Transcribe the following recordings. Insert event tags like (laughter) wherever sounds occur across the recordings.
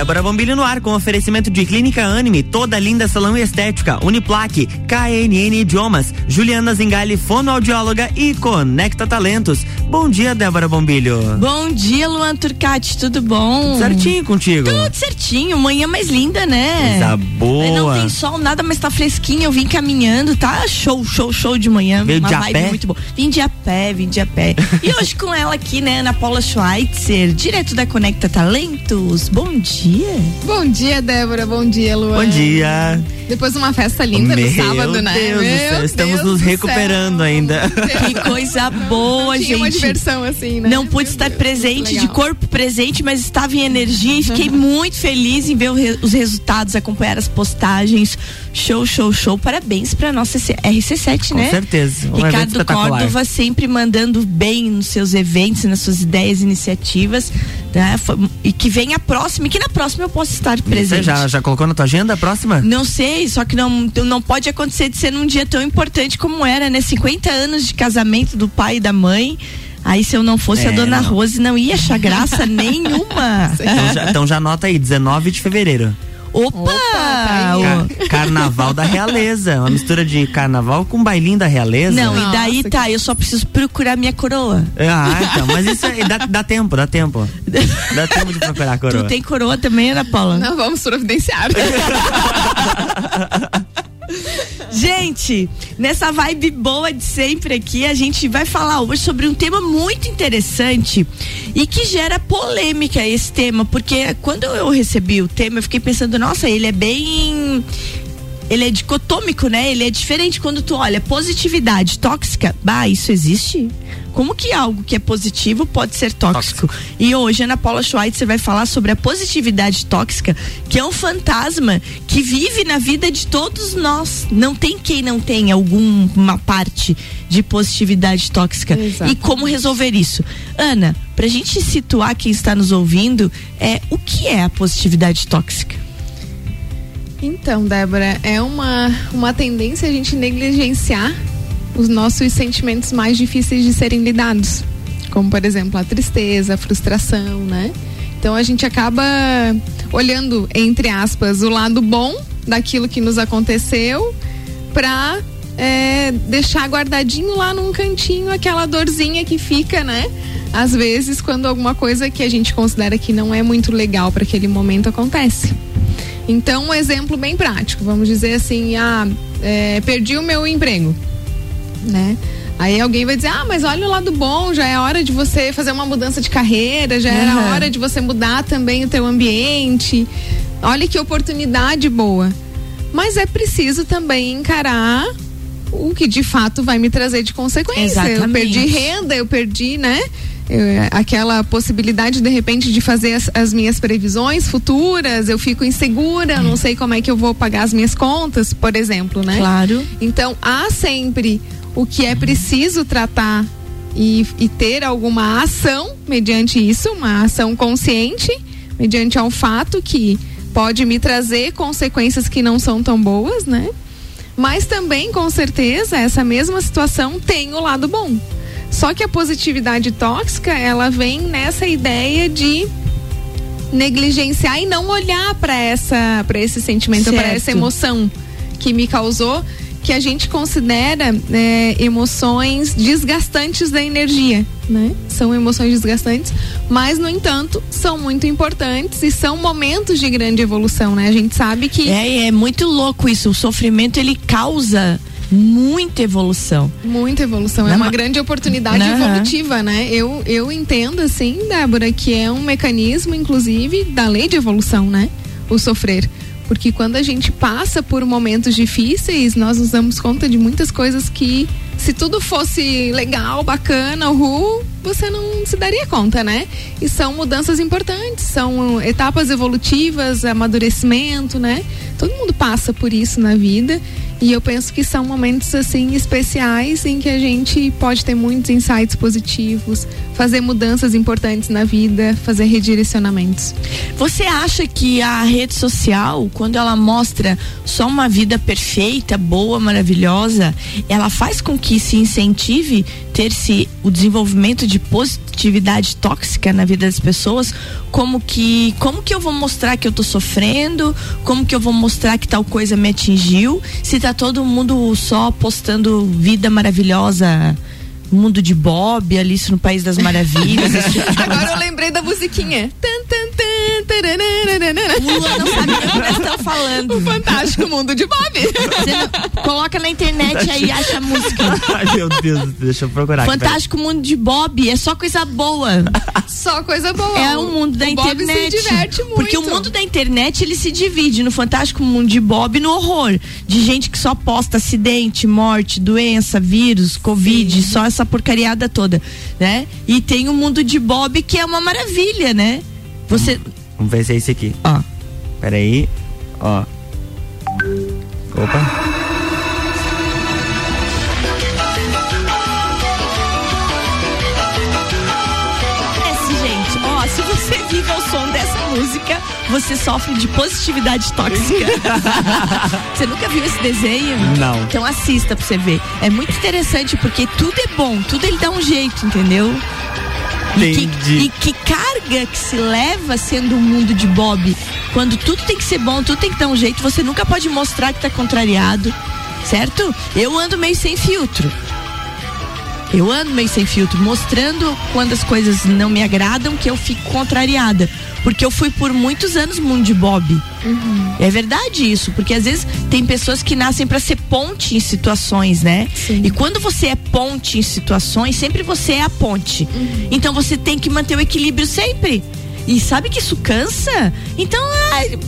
Débora Bombilho no ar com oferecimento de Clínica Anime, toda linda salão e estética, Uniplaque, KNN Idiomas, Juliana Zingali, fonoaudióloga e Conecta Talentos. Bom dia, Débora Bombilho. Bom dia, Luan Turcati, tudo bom? Tudo certinho contigo? Tudo certinho, manhã mais linda, né? Coisa boa. Não tem sol, nada, mas tá fresquinho, eu vim caminhando, tá show, show, show de manhã. Veio uma de a vibe pé? muito boa. Vim de a pé, vim de a pé. e (laughs) hoje com ela aqui, né, Ana Paula Schweitzer, direto da Conecta Talentos. Bom dia. Bom dia, Débora. Bom dia, Luan. Bom dia. Depois de uma festa linda Meu no sábado, né? Deus do Meu céu, estamos Deus nos do recuperando céu. ainda. Que coisa (laughs) boa, Tinha uma gente. diversão assim, né? Não pude Meu estar Deus, presente, de corpo presente, mas estava em energia e fiquei (laughs) muito feliz em ver os resultados, acompanhar as postagens. Show, show, show. Parabéns pra nossa C- RC7, Com né? certeza. Um Ricardo. Córdova sempre mandando bem nos seus eventos, nas suas ideias, iniciativas. Né? E que venha a próxima, e que na próxima eu possa estar Você presente. já, já colocou na tua agenda a próxima? Não sei, só que não, não pode acontecer de ser num dia tão importante como era, né? 50 anos de casamento do pai e da mãe. Aí se eu não fosse a É, dona não. Rose, não ia achar graça (laughs) nenhuma. Então já, então já anota aí, 19 de fevereiro. Opa! Opa, tá aí. Ca- (laughs) carnaval da Realeza. Uma mistura de carnaval com bailinho da Realeza. Não, e daí Nossa, tá, eu só preciso procurar minha coroa. Ah, então, mas isso aí dá, dá tempo, dá tempo. Dá tempo de procurar a coroa. Tu tem coroa também, Ana Paula? Não vamos providenciar. (laughs) (laughs) Gente, nessa vibe boa de sempre aqui, a gente vai falar hoje sobre um tema muito interessante e que gera polêmica esse tema, porque quando eu recebi o tema, eu fiquei pensando, nossa, ele é bem ele é dicotômico, né? Ele é diferente quando tu olha positividade tóxica. Bah, isso existe? Como que algo que é positivo pode ser tóxico? E hoje Ana Paula Schweitzer vai falar sobre a positividade tóxica, que é um fantasma que vive na vida de todos nós. Não tem quem não tenha alguma parte de positividade tóxica. Exatamente. E como resolver isso? Ana, pra gente situar quem está nos ouvindo, é o que é a positividade tóxica? Então, Débora, é uma, uma tendência a gente negligenciar os nossos sentimentos mais difíceis de serem lidados. Como, por exemplo, a tristeza, a frustração, né? Então a gente acaba olhando, entre aspas, o lado bom daquilo que nos aconteceu pra é, deixar guardadinho lá num cantinho aquela dorzinha que fica, né? Às vezes, quando alguma coisa que a gente considera que não é muito legal para aquele momento acontece. Então, um exemplo bem prático, vamos dizer assim, ah, é, perdi o meu emprego, né? Aí alguém vai dizer, ah, mas olha o lado bom, já é hora de você fazer uma mudança de carreira, já era Aham. hora de você mudar também o teu ambiente. Olha que oportunidade boa. Mas é preciso também encarar o que de fato vai me trazer de consequência. Eu Exatamente. perdi renda, eu perdi, né? Eu- aquela possibilidade de repente de fazer as, as minhas previsões futuras, eu fico insegura, eu não sei como é que eu vou pagar as minhas contas, por exemplo, né? Claro. Então há sempre o que é preciso tratar e, e ter alguma ação mediante isso, uma ação consciente, mediante ao fato que pode me trazer consequências que não são tão boas, né? Mas também, com certeza, essa mesma situação tem o lado bom. Só que a positividade tóxica, ela vem nessa ideia de negligenciar e não olhar para essa para esse sentimento, para essa emoção que me causou, que a gente considera né, emoções desgastantes da energia, né? São emoções desgastantes, mas no entanto são muito importantes e são momentos de grande evolução, né? A gente sabe que É, é muito louco isso. O sofrimento ele causa muita evolução. Muita evolução, é uma grande oportunidade evolutiva, né? Eu, eu entendo, assim, Débora, que é um mecanismo, inclusive, da lei de evolução, né? O sofrer. Porque quando a gente passa por momentos difíceis, nós nos damos conta de muitas coisas que, se tudo fosse legal, bacana, uhul, você não se daria conta, né? E são mudanças importantes, são etapas evolutivas, amadurecimento, né? Todo mundo passa por isso na vida. E eu penso que são momentos assim especiais em que a gente pode ter muitos insights positivos, fazer mudanças importantes na vida, fazer redirecionamentos. Você acha que a rede social, quando ela mostra só uma vida perfeita, boa, maravilhosa, ela faz com que se incentive ter-se o desenvolvimento de positividade tóxica na vida das pessoas, como que como que eu vou mostrar que eu tô sofrendo, como que eu vou mostrar que tal coisa me atingiu, se tá todo mundo só postando vida maravilhosa Mundo de Bob, Alice no País das Maravilhas. tipo (laughs) Agora eu lembrei da musiquinha. Tan, tan, tan, Lua não sabe o que eles estão falando. O fantástico mundo de Bob. Não, coloca na internet aí e acha a música. Ai, meu Deus, deixa eu procurar. Fantástico mundo de Bob, é só coisa boa. Só coisa boa. É o mundo da o internet. Bob se diverte muito. Porque o mundo da internet ele se divide no fantástico mundo de Bob e no horror. De gente que só posta acidente, morte, doença, vírus, covid, Sim. só essa porcariada toda, né? E tem o mundo de Bob que é uma maravilha, né? Você. Vamos ver se é esse aqui. Ó. Peraí. Ó. Opa. se você vive ao som dessa música, você sofre de positividade tóxica. (laughs) você nunca viu esse desenho? Não. Então assista pra você ver. É muito interessante porque tudo é bom, tudo ele dá um jeito, entendeu? E que, e que, carga que se leva sendo um mundo de Bob. Quando tudo tem que ser bom, tudo tem que dar um jeito, você nunca pode mostrar que tá contrariado, certo? Eu ando meio sem filtro. Eu ando meio sem filtro, mostrando quando as coisas não me agradam que eu fico contrariada. Porque eu fui por muitos anos mundo de Bob. Uhum. É verdade isso, porque às vezes tem pessoas que nascem para ser ponte em situações, né? Sim. E quando você é ponte em situações, sempre você é a ponte. Uhum. Então você tem que manter o equilíbrio sempre. E sabe que isso cansa? Então, ai,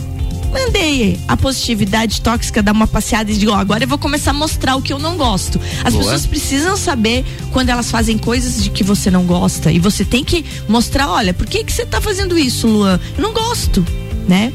mandei a positividade tóxica dar uma passeada e digo, ó, agora eu vou começar a mostrar o que eu não gosto. As Boa. pessoas precisam saber quando elas fazem coisas de que você não gosta. E você tem que mostrar, olha, por que, que você tá fazendo isso, Luan? Eu não gosto, né?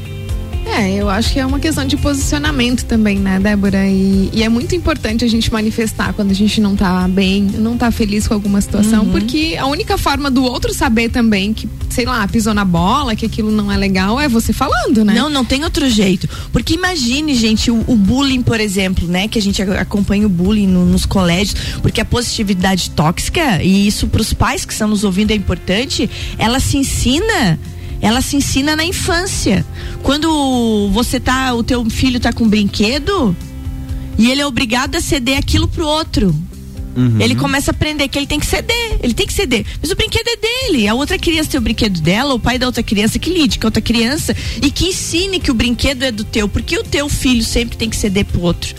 É, eu acho que é uma questão de posicionamento também, né, Débora? E, e, é muito importante a gente manifestar quando a gente não tá bem, não tá feliz com alguma situação, uhum. porque a única forma do outro saber também que, sei lá, pisou na bola, que aquilo não é legal, é você falando, né? Não, não tem outro jeito. Porque imagine, gente, o, o bullying, por exemplo, né? Que a gente acompanha o bullying no, nos colégios, porque a positividade tóxica, e isso para os pais que estão nos ouvindo é importante, ela se ensina ela se ensina na infância. Quando você tá, o teu filho tá com um brinquedo e ele é obrigado a ceder aquilo pro outro. Uhum. Ele começa a aprender que ele tem que ceder, ele tem que ceder. Mas o brinquedo é dele. A outra criança tem o brinquedo dela, o pai da outra criança que lide com a outra criança e que ensine que o brinquedo é do teu, porque o teu filho sempre tem que ceder pro outro.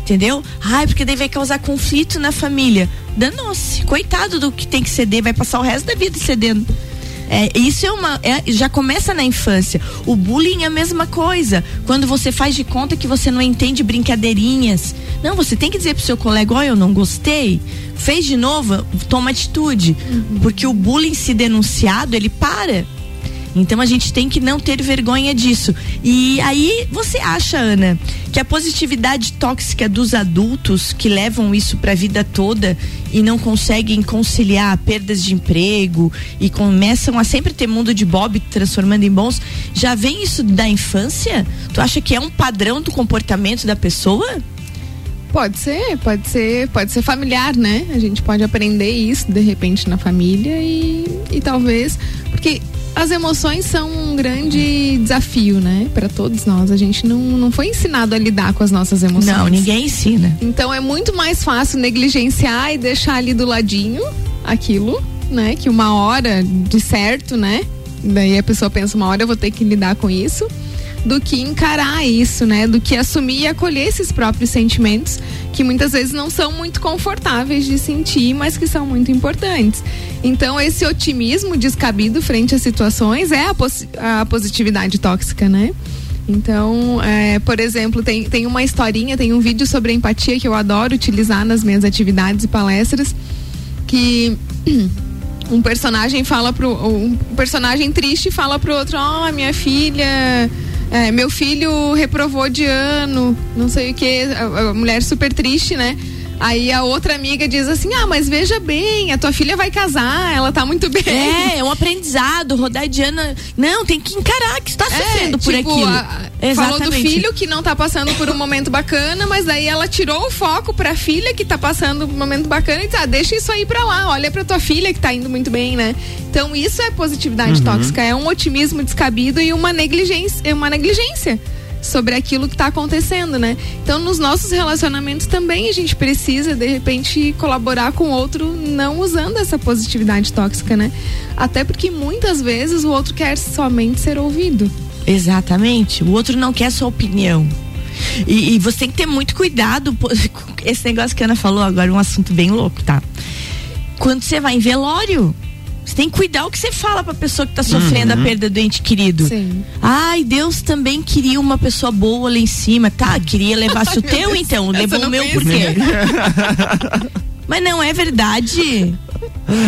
Entendeu? Ai, porque daí vai causar conflito na família. Danou-se. Coitado do que tem que ceder, vai passar o resto da vida cedendo. É, isso é uma. É, já começa na infância. O bullying é a mesma coisa. Quando você faz de conta que você não entende brincadeirinhas. Não, você tem que dizer pro seu colega, olha, eu não gostei. Fez de novo, toma atitude. Uhum. Porque o bullying se denunciado, ele para. Então a gente tem que não ter vergonha disso. E aí você acha, Ana, que a positividade tóxica dos adultos que levam isso para a vida toda e não conseguem conciliar perdas de emprego e começam a sempre ter mundo de Bob transformando em bons, já vem isso da infância? Tu acha que é um padrão do comportamento da pessoa? Pode ser, pode ser, pode ser familiar, né? A gente pode aprender isso de repente na família e, e talvez. Porque as emoções são um grande desafio, né? Para todos nós. A gente não, não foi ensinado a lidar com as nossas emoções. Não, ninguém ensina. Então é muito mais fácil negligenciar e deixar ali do ladinho aquilo, né? Que uma hora de certo, né? Daí a pessoa pensa, uma hora eu vou ter que lidar com isso do que encarar isso, né? Do que assumir e acolher esses próprios sentimentos que muitas vezes não são muito confortáveis de sentir, mas que são muito importantes. Então, esse otimismo descabido frente às situações é a, pos a positividade tóxica, né? Então, é, por exemplo, tem, tem uma historinha, tem um vídeo sobre empatia que eu adoro utilizar nas minhas atividades e palestras, que (clears throat) um personagem fala pro um personagem triste fala pro outro, ó, oh, minha filha é, meu filho reprovou de ano, não sei o que, a, a mulher super triste, né? Aí a outra amiga diz assim: Ah, mas veja bem, a tua filha vai casar, ela tá muito bem. É, é um aprendizado, rodar de ano. Não, tem que encarar que está é, sofrendo por tipo, aquilo. A, Exatamente. Falou do filho que não tá passando por um momento bacana, mas daí ela tirou o foco pra filha que tá passando um momento bacana e tá, deixa isso aí pra lá, olha pra tua filha que tá indo muito bem, né? Então isso é positividade uhum. tóxica, é um otimismo descabido e uma negligência, uma negligência sobre aquilo que está acontecendo, né? Então, nos nossos relacionamentos também a gente precisa, de repente, colaborar com o outro não usando essa positividade tóxica, né? Até porque muitas vezes o outro quer somente ser ouvido. Exatamente. O outro não quer sua opinião. E, e você tem que ter muito cuidado. (laughs) Esse negócio que a Ana falou agora um assunto bem louco, tá? Quando você vai em velório, você tem que cuidar o que você fala pra pessoa que tá sofrendo uhum. a perda do ente querido. Sim. Ai, Deus também queria uma pessoa boa lá em cima. Tá, queria levar (laughs) o teu então. Levou o meu por quê? (laughs) Mas não é verdade.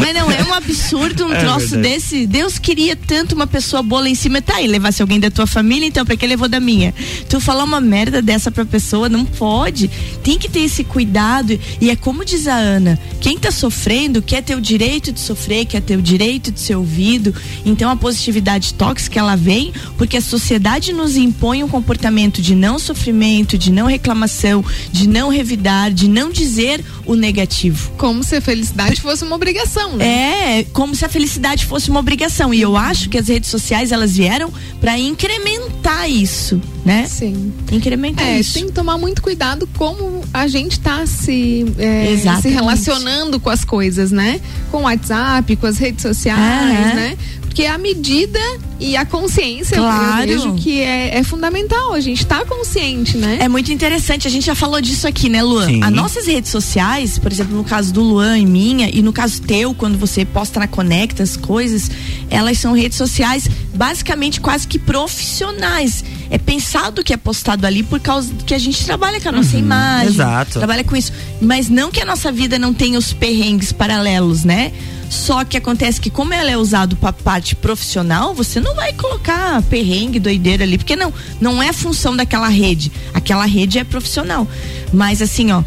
Mas não é um absurdo um é troço verdade. desse? Deus queria tanto uma pessoa boa lá em cima. Tá, e levasse alguém da tua família, então pra que levou da minha? Tu falar uma merda dessa pra pessoa, não pode. Tem que ter esse cuidado. E é como diz a Ana: quem tá sofrendo quer ter o direito de sofrer, quer ter o direito de ser ouvido. Então a positividade tóxica ela vem porque a sociedade nos impõe um comportamento de não sofrimento, de não reclamação, de não revidar, de não dizer o negativo. Como se a felicidade fosse uma obrigação, né? É, como se a felicidade fosse uma obrigação. E eu acho que as redes sociais elas vieram para incrementar isso, né? Sim. Incrementar é, isso. Tem que tomar muito cuidado como a gente tá se, é, se relacionando com as coisas, né? Com o WhatsApp, com as redes sociais, né? Porque a medida e a consciência, claro. eu vejo que é, é, fundamental. A gente tá consciente, né? É muito interessante. A gente já falou disso aqui, né, Luan? Sim. As nossas redes sociais, por exemplo, no caso do Luan e minha, e no caso teu, quando você posta na Conecta as coisas, elas são redes sociais basicamente quase que profissionais. É pensado que é postado ali por causa que a gente trabalha com a nossa uhum, imagem. Exato. Trabalha com isso. Mas não que a nossa vida não tenha os perrengues paralelos, né? Só que acontece que como ela é usado para parte profissional, você não vai colocar perrengue, doideira ali, porque não, não é função daquela rede. Aquela rede é profissional. Mas assim, ó,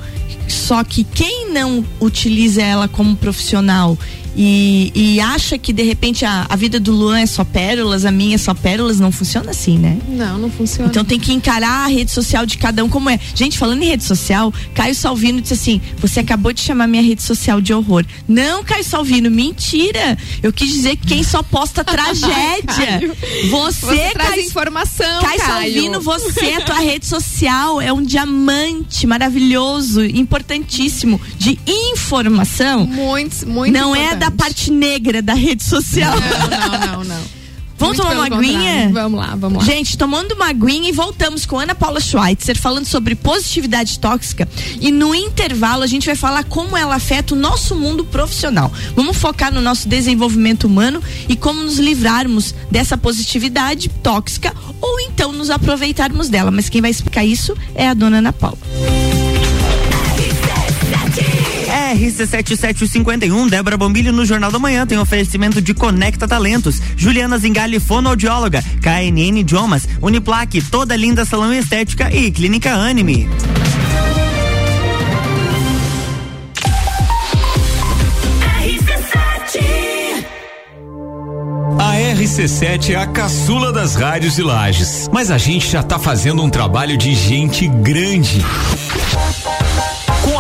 só que quem não utiliza ela como profissional e, e acha que de repente a, a vida do Luan é só pérolas, a minha é só pérolas, não funciona assim, né? Não, não funciona. Então tem que encarar a rede social de cada um como é. Gente, falando em rede social, Caio Salvino disse assim: você acabou de chamar minha rede social de horror. Não, Caio Salvino, mentira. Eu quis dizer que quem só posta (laughs) tragédia. você, você traz Caio, informação. Caio, Caio Salvino, você, a tua rede social é um diamante maravilhoso, importantíssimo de informação. Muito, muito. Não importante. é da da parte negra da rede social. Não, não, não, não. (laughs) Vamos Muito tomar uma aguinha? Vamos lá, vamos lá. Gente, tomando uma aguinha e voltamos com Ana Paula Schweitzer falando sobre positividade tóxica. E no intervalo a gente vai falar como ela afeta o nosso mundo profissional. Vamos focar no nosso desenvolvimento humano e como nos livrarmos dessa positividade tóxica ou então nos aproveitarmos dela. Mas quem vai explicar isso é a dona Ana Paula. RC7751, Débora Bombilho no Jornal da Manhã tem oferecimento de Conecta Talentos, Juliana Zingali, fonoaudióloga, KNN Idiomas, Uniplaque, toda linda salão estética e Clínica Anime. A RC7 é a caçula das rádios de Lages, mas a gente já tá fazendo um trabalho de gente grande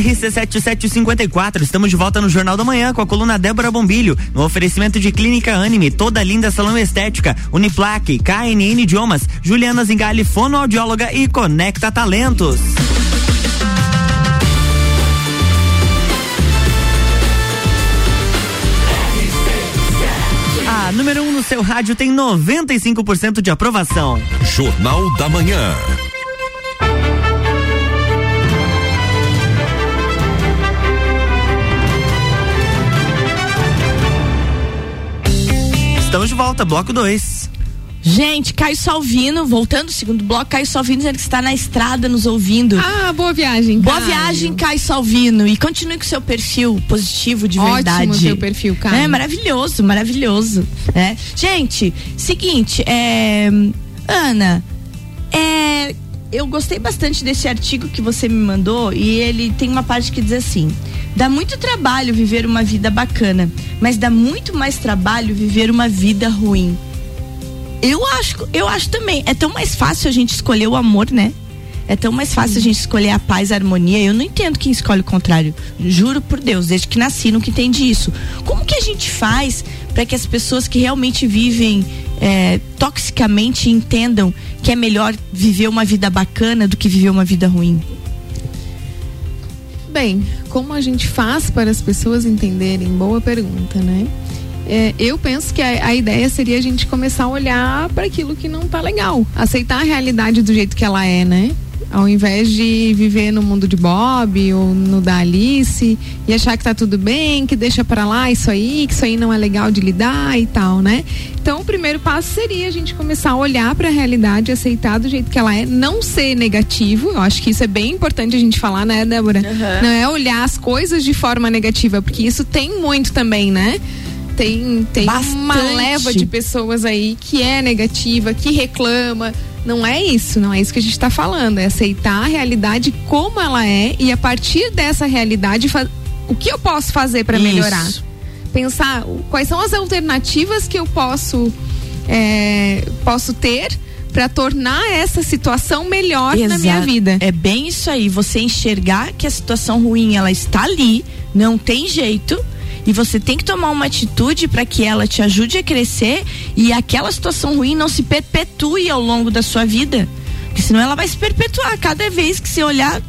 RC7754, estamos de volta no Jornal da Manhã com a coluna Débora Bombilho, no oferecimento de Clínica Anime, toda linda salão estética, Uniplaque, KNN Idiomas, Juliana Zingali, fonoaudióloga e Conecta Talentos. A número 1 um no seu rádio tem 95% de aprovação. Jornal da Manhã. Estamos de volta, bloco 2. Gente, Caio Salvino, voltando ao segundo bloco, Caio Salvino dizendo que está na estrada nos ouvindo. Ah, boa viagem. Boa Caio. viagem, Caio Salvino. E continue com seu perfil positivo de Ótimo verdade. seu perfil, Caio. É maravilhoso, maravilhoso. É. Gente, seguinte, é, Ana, é, eu gostei bastante desse artigo que você me mandou e ele tem uma parte que diz assim: dá muito trabalho viver uma vida bacana, mas dá muito mais trabalho viver uma vida ruim. Eu acho, eu acho também. É tão mais fácil a gente escolher o amor, né? É tão mais fácil a gente escolher a paz, a harmonia. Eu não entendo quem escolhe o contrário. Juro por Deus, desde que nasci, nunca entendi isso. Como que a gente faz para que as pessoas que realmente vivem é, toxicamente entendam que é melhor viver uma vida bacana do que viver uma vida ruim? Bem, como a gente faz para as pessoas entenderem? Boa pergunta, né? É, eu penso que a, a, ideia seria a gente começar a olhar para aquilo que não tá legal, aceitar a realidade do jeito que ela é, né? Ao invés de viver no mundo de Bob ou no da Alice e achar que tá tudo bem, que deixa para lá isso aí, que isso aí não é legal de lidar e tal, né? Então, o primeiro passo seria a gente começar a olhar para a realidade, aceitar do jeito que ela é, não ser negativo. Eu acho que isso é bem importante a gente falar, né, Débora? Uhum. Não é olhar as coisas de forma negativa, porque isso tem muito também, né? tem, tem uma leva de pessoas aí que é negativa, que reclama. Não é isso, não é isso que a gente está falando. É aceitar a realidade como ela é e a partir dessa realidade, o que eu posso fazer para melhorar? Pensar quais são as alternativas que eu posso, é, posso ter para tornar essa situação melhor Exato. na minha vida. É bem isso aí, você enxergar que a situação ruim ela está ali, não tem jeito e você tem que tomar uma atitude para que ela te ajude a crescer e aquela situação ruim não se perpetue ao longo da sua vida. Porque senão ela vai se perpetuar. Cada vez que você olhar,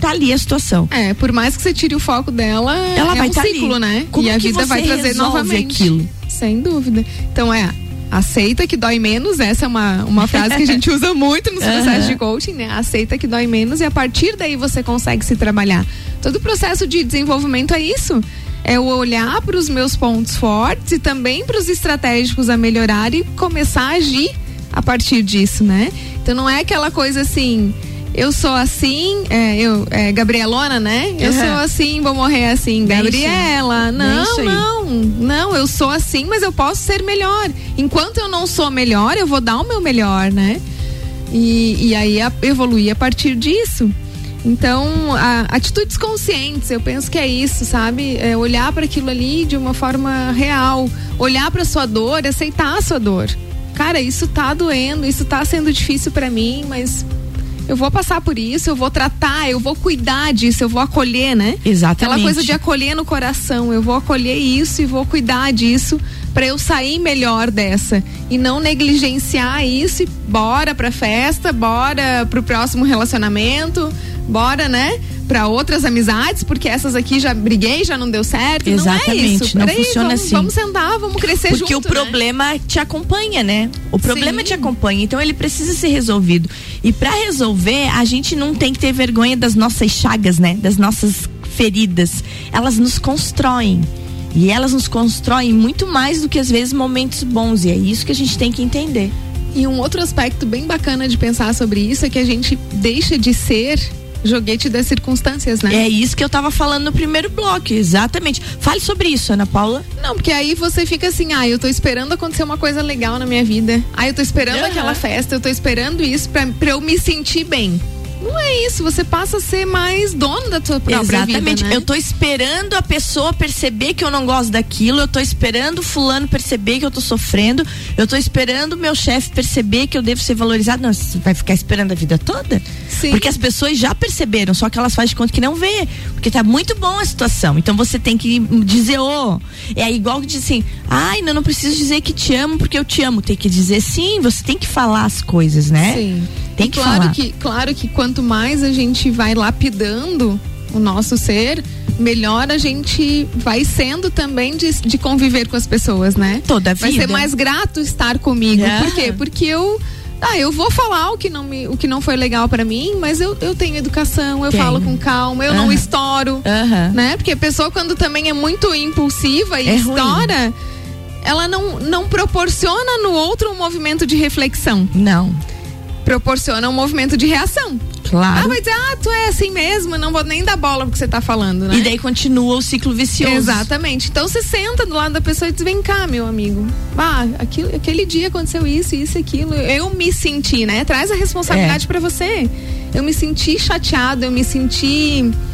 tá ali a situação. É, por mais que você tire o foco dela, ela é vai um tá ciclo, ali. né? Como e a vida vai trazer novamente aquilo. Sem dúvida. Então é, aceita que dói menos, essa é uma, uma frase que a gente (laughs) usa muito nos processos de coaching, né? Aceita que dói menos e a partir daí você consegue se trabalhar. Todo o processo de desenvolvimento é isso é o olhar para os meus pontos fortes e também para os estratégicos a melhorar e começar a agir a partir disso, né? Então não é aquela coisa assim, eu sou assim, é, eu, é, Gabrielona, né? Eu uhum. sou assim, vou morrer assim, Gabriela. Não, não, não, eu sou assim, mas eu posso ser melhor. Enquanto eu não sou melhor, eu vou dar o meu melhor, né? E, e aí a, evoluir a partir disso. Então, a, atitudes conscientes, eu penso que é isso, sabe? É olhar para aquilo ali de uma forma real, olhar para sua dor, aceitar a sua dor. Cara, isso tá doendo, isso tá sendo difícil para mim, mas eu vou passar por isso, eu vou tratar, eu vou cuidar disso, eu vou acolher, né? Exatamente. Aquela coisa de acolher no coração, eu vou acolher isso e vou cuidar disso para eu sair melhor dessa e não negligenciar isso e bora pra festa, bora pro próximo relacionamento, bora, né? Para outras amizades, porque essas aqui já briguei, já não deu certo. Exatamente, não, é não Peraí, funciona vamos, assim. Vamos sentar, vamos crescer Porque junto. o problema te acompanha, né? O problema Sim. te acompanha, então ele precisa ser resolvido. E pra resolver, a gente não tem que ter vergonha das nossas chagas, né? Das nossas feridas. Elas nos constroem. E elas nos constroem muito mais do que às vezes momentos bons. E é isso que a gente tem que entender. E um outro aspecto bem bacana de pensar sobre isso é que a gente deixa de ser joguete das circunstâncias, né? É isso que eu tava falando no primeiro bloco, exatamente. Fale sobre isso, Ana Paula. Não, porque aí você fica assim, ah, eu tô esperando acontecer uma coisa legal na minha vida. Ah, eu tô esperando Aham. aquela festa, eu tô esperando isso pra, pra eu me sentir bem. Não é isso, você passa a ser mais dono da sua própria Exatamente. vida, né? Eu tô esperando a pessoa perceber que eu não gosto daquilo, eu tô esperando o fulano perceber que eu tô sofrendo, eu tô esperando o meu chefe perceber que eu devo ser valorizado. Não, você vai ficar esperando a vida toda? Sim. Porque as pessoas já perceberam, só que elas fazem de conta que não vê. Porque tá muito bom a situação. Então você tem que dizer, ô. é igual que diz assim, ai, não, não preciso dizer que te amo porque eu te amo. Tem que dizer sim, você tem que falar as coisas, né? Sim. Tem E que claro falar. que claro que quanto mais a gente vai lapidando o nosso ser, melhor a gente vai sendo também de, de conviver com as pessoas, né? Toda a Vai vida. ser mais grato estar comigo. É. Por quê? Porque eu ah, eu vou falar o que não, me, o que não foi legal pra mim, mas eu, eu tenho educação, eu Tem. falo com calma, eu não estouro, né? Porque a pessoa quando também é muito impulsiva e É ruim. estoura, ela não, não proporciona no outro um movimento de reflexão Não. Proporciona um movimento de reação. Ah, Claro. vai dizer, ah, tu é assim mesmo, não vou nem dar bola pro que você tá falando, né? E daí continua o ciclo vicioso. Exatamente. Então você senta do lado da pessoa e diz: vem cá, meu amigo. Ah, aquilo, aquele dia aconteceu isso, isso, aquilo. Eu me senti, né? Traz a responsabilidade pra você. Eu me senti chateado, eu me senti é,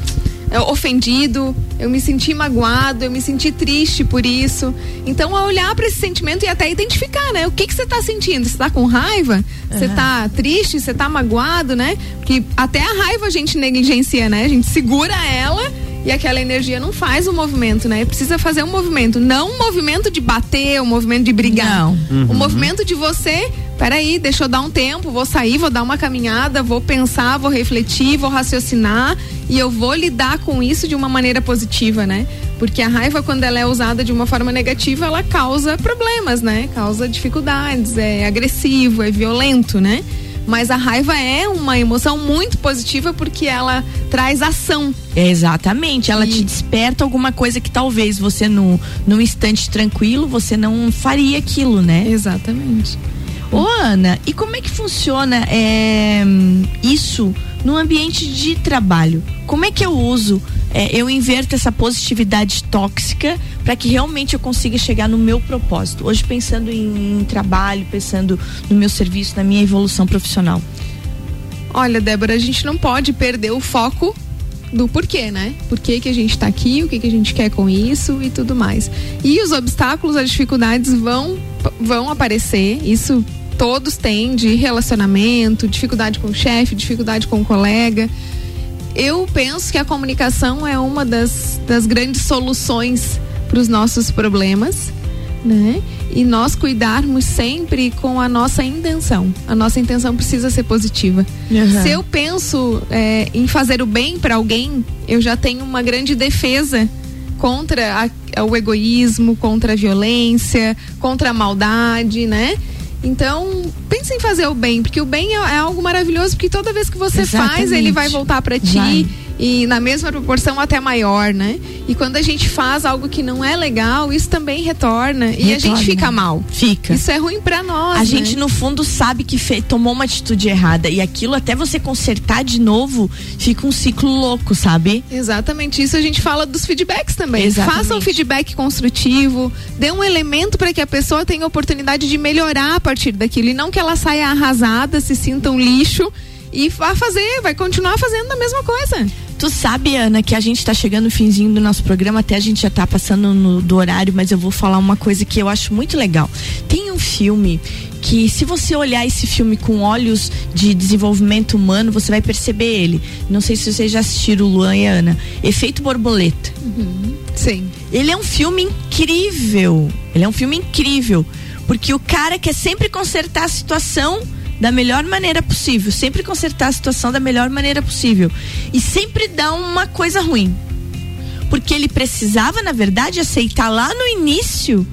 ofendido, eu me senti magoado, eu me senti triste por isso. Então, a olhar para esse sentimento e até identificar, né? O que que você tá sentindo? Você tá com raiva? Você tá triste? Você tá magoado, né? Porque até a raiva a gente negligencia, né? A gente segura ela e aquela energia não faz o movimento, né? Precisa fazer um movimento, não um movimento de bater, um movimento de brigar. Não. O movimento de você, peraí, deixa eu dar um tempo, vou sair, vou dar uma caminhada, vou pensar, vou refletir, vou raciocinar e eu vou lidar com isso de uma maneira positiva, né? Porque a raiva, quando ela é usada de uma forma negativa, ela causa problemas, né? Causa dificuldades, é agressivo, é violento, né? Mas a raiva é uma emoção muito positiva porque ela traz ação. Exatamente, ela E- te desperta alguma coisa que talvez você no, num instante tranquilo você não faria aquilo, né? Exatamente. Ô Ana, e como é que funciona é, isso no ambiente de trabalho? Como é que eu uso, é, eu inverto essa positividade tóxica para que realmente eu consiga chegar no meu propósito? Hoje pensando em, trabalho, pensando no meu serviço, na minha evolução profissional. Olha, Débora, a gente não pode perder o foco do porquê, né? Por que, que a gente tá aqui, o que, que a gente quer com isso e tudo mais. E os obstáculos, as dificuldades vão, vão aparecer, isso todos têm, de relacionamento, dificuldade com o chefe, dificuldade com o colega. Eu penso que a comunicação é uma das, das grandes soluções para os nossos problemas, né? E nós cuidarmos sempre com a nossa intenção. A nossa intenção precisa ser positiva. Uhum. Se eu penso é, em fazer o bem para alguém, eu já tenho uma grande defesa contra a- o egoísmo, contra a violência, contra a maldade, né? Então, pense em fazer o bem, porque o bem é, é algo maravilhoso, porque toda vez que você faz, Exatamente. ele vai voltar para ti Vai. E na mesma proporção até maior, né? E quando a gente faz algo que não é legal, isso também retorna, e a Retorna. gente fica mal. Fica. Isso é ruim para nós. A né? gente, no fundo, sabe que fe- tomou uma atitude errada. E aquilo, até você consertar de novo, fica um ciclo louco, sabe? Exatamente, isso a gente fala dos feedbacks também. Exatamente. Faça um feedback construtivo, dê um elemento para que a pessoa tenha oportunidade de melhorar a partir daquilo e não que ela saia arrasada, se sinta um lixo e vai fazer, vai continuar fazendo a mesma coisa. Tu sabe, Ana, que a gente tá chegando no finzinho do nosso programa, até a gente já tá passando no, do horário, mas eu vou falar uma coisa que eu acho muito legal. Tem um filme que se você olhar esse filme com olhos de desenvolvimento humano, você vai perceber ele. Não sei se vocês já assistiram Luan e Ana. Efeito Borboleta. Uhum. Sim. Ele é um filme incrível. Ele é um filme incrível. Porque o cara quer sempre consertar a situação da melhor maneira possível, sempre consertar a situação da melhor maneira possível e sempre dá uma coisa ruim. Porque ele precisava, na verdade, aceitar lá no início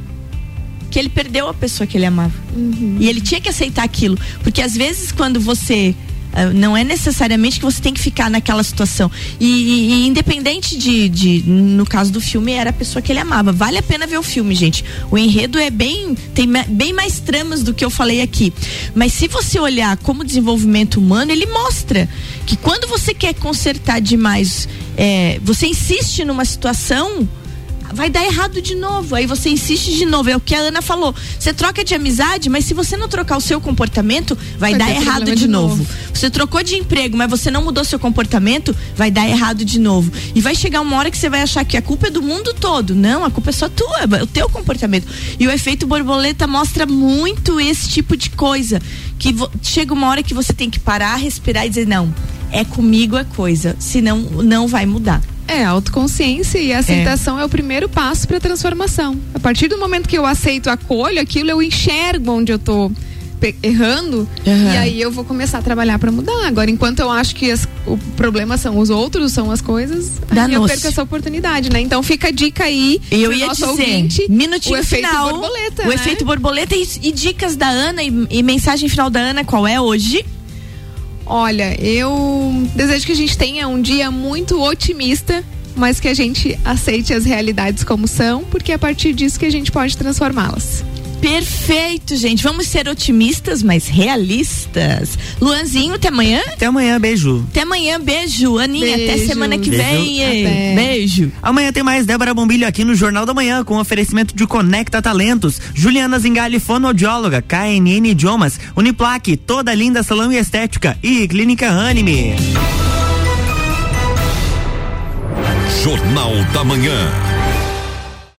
que ele perdeu a pessoa que ele amava. Uhum. E ele tinha que aceitar aquilo. Porque às vezes, quando você não é necessariamente que você tem que ficar naquela situação. E, e, e, independente de, de, no caso do filme, era a pessoa que ele amava. Vale a pena ver o filme, gente. O enredo é bem, tem bem mais tramas do que eu falei aqui. Mas se você olhar como desenvolvimento humano, ele mostra que quando você quer consertar demais, é, você insiste numa situação vai dar errado de novo. Aí você insiste de novo. É o que a Ana falou. Você troca de amizade, mas se você não trocar o seu comportamento, vai, vai dar errado de, de novo. novo. Você trocou de emprego, mas você não mudou seu comportamento, vai dar errado de novo. E vai chegar uma hora que você vai achar que a culpa é do mundo todo. Não, a culpa é só tua, é o teu comportamento. E o efeito borboleta mostra muito esse tipo de coisa. Que chega uma hora que você tem que parar, respirar e dizer, não, é comigo a coisa. Senão não vai mudar. É, autoconsciência e aceitação é, é o primeiro passo para a transformação. A partir do momento que eu aceito, acolho aquilo, eu enxergo onde eu tô errando uhum. e aí eu vou começar a trabalhar para mudar. Agora, enquanto eu acho que as, o problema são os outros, são as coisas, aí eu perco essa oportunidade, né? Então fica a dica aí. Eu ia dizer, ouvinte, minutinho o efeito final, borboleta. O né? efeito borboleta e, e, dicas da Ana e, e mensagem final da Ana, qual é hoje? Olha, eu desejo que a gente tenha um dia muito otimista, mas que a gente aceite as realidades como são, porque é a partir disso que a gente pode transformá-las. Perfeito, gente. Vamos ser otimistas, mas realistas. Luanzinho, até amanhã? Até amanhã, beijo. Até amanhã, beijo. Aninha, beijo. até semana que beijo. vem. Beijo. Amanhã tem mais Débora Bombilho aqui no Jornal da Manhã, com oferecimento de Conecta Talentos, Juliana Zingali, fonoaudióloga, KNN Idiomas, Uniplaque, toda linda salão e estética e Clínica Anime. Jornal da Manhã.